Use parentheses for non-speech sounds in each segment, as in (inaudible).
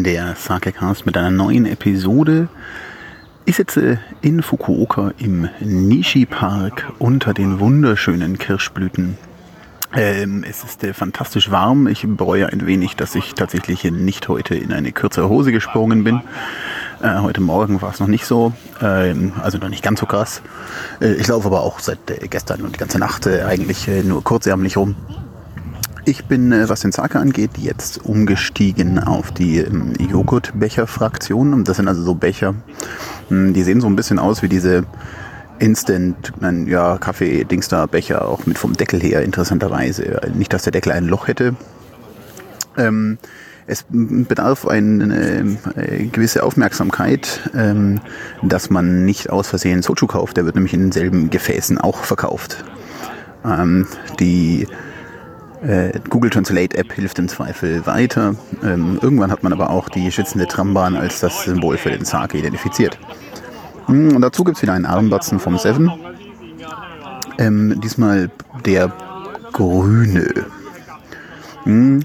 der Sakecast mit einer neuen Episode. Ich sitze in Fukuoka im Nishi Park unter den wunderschönen Kirschblüten. Ähm, es ist äh, fantastisch warm. Ich bereue ein wenig, dass ich tatsächlich nicht heute in eine kürzere Hose gesprungen bin. Äh, heute Morgen war es noch nicht so, ähm, also noch nicht ganz so krass. Äh, ich laufe aber auch seit äh, gestern und die ganze Nacht äh, eigentlich äh, nur kurzärmlich rum. Ich bin, äh, was den Sake angeht, jetzt umgestiegen auf die ähm, Joghurtbecher-Fraktion. Das sind also so Becher, mh, die sehen so ein bisschen aus wie diese Instant, nein, ja, Kaffee-Dingster-Becher, auch mit vom Deckel her, interessanterweise. Nicht, dass der Deckel ein Loch hätte. Ähm, es bedarf eine äh, gewisse Aufmerksamkeit, ähm, dass man nicht aus Versehen Sochu kauft. Der wird nämlich in denselben Gefäßen auch verkauft. Ähm, die äh, Google Translate App hilft im Zweifel weiter. Ähm, irgendwann hat man aber auch die schützende Trambahn als das Symbol für den Sake identifiziert. Mm, Und dazu gibt es wieder einen Armbatzen vom Seven. Ähm, diesmal der grüne. Hm.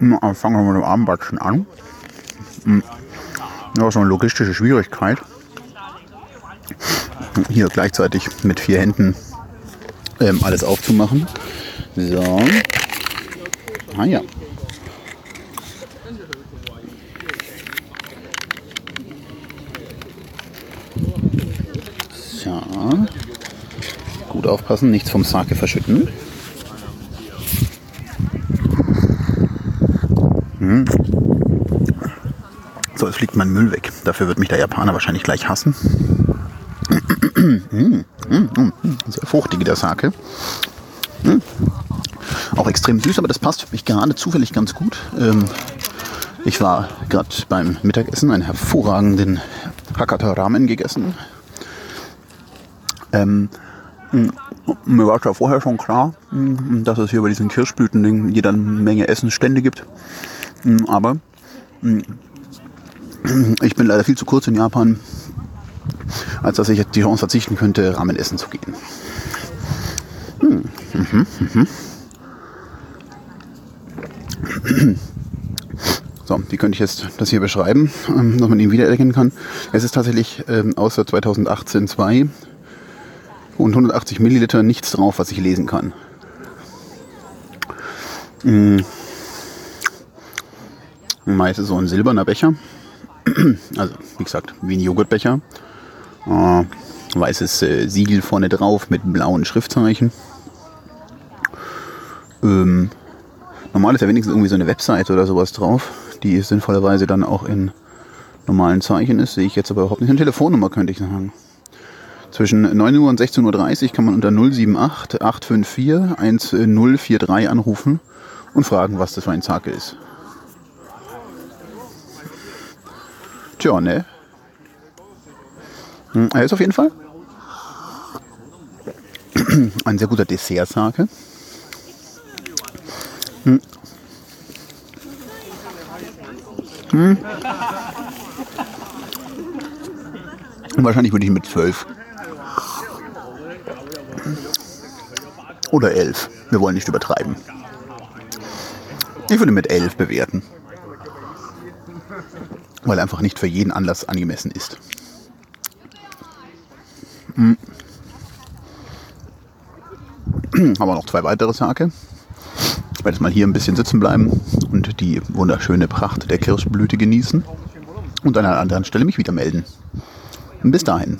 Na, Fangen wir mit dem Armbatzen an. Hm. Ja, so eine logistische Schwierigkeit. Hier gleichzeitig mit vier Händen ähm, alles aufzumachen. So. Ah ja. So. Gut aufpassen, nichts vom Sake verschütten. Hm. So, jetzt fliegt mein Müll weg. Dafür wird mich der Japaner wahrscheinlich gleich hassen. Hm, hm, hm, Sehr fruchtig, der Sake. Auch extrem süß, aber das passt für mich gerade zufällig ganz gut. Ähm, ich war gerade beim Mittagessen einen hervorragenden Hakata Ramen gegessen. Ähm, mir war ja vorher schon klar, dass es hier bei diesen Kirschblüten jede Menge Essensstände gibt. Aber ich bin leider viel zu kurz in Japan, als dass ich die Chance verzichten könnte, Ramen essen zu gehen. (clears throat) So, wie könnte ich jetzt das hier beschreiben, ähm, dass man ihn wiedererkennen kann? Es ist tatsächlich ähm, außer 2018 2 und 180 Milliliter nichts drauf, was ich lesen kann. Mm. Meist ist so ein silberner Becher. (clears throat) Also, wie gesagt, wie ein Joghurtbecher. Äh, weißes äh, Siegel vorne drauf mit blauen Schriftzeichen. Ähm, normal ist ja wenigstens irgendwie so eine Webseite oder sowas drauf, die sinnvollerweise dann auch in normalen Zeichen ist. Sehe ich jetzt aber überhaupt nicht. Eine Telefonnummer könnte ich sagen. Zwischen 9 Uhr und 16.30 Uhr kann man unter 078 854 1043 anrufen und fragen, was das für ein Sake ist. Tja, ne? Hm, Er ist auf jeden Fall ein sehr guter Dessert-Sake. Hm. Hm. Wahrscheinlich würde ich mit 12 oder 11. Wir wollen nicht übertreiben. Ich würde mit 11 bewerten. Weil einfach nicht für jeden Anlass angemessen ist. Hm. (clears throat) Haben wir noch zwei weitere Sake. Werde jetzt mal hier ein bisschen sitzen bleiben und die wunderschöne Pracht der Kirschblüte genießen und an einer anderen Stelle mich wieder melden. Bis dahin.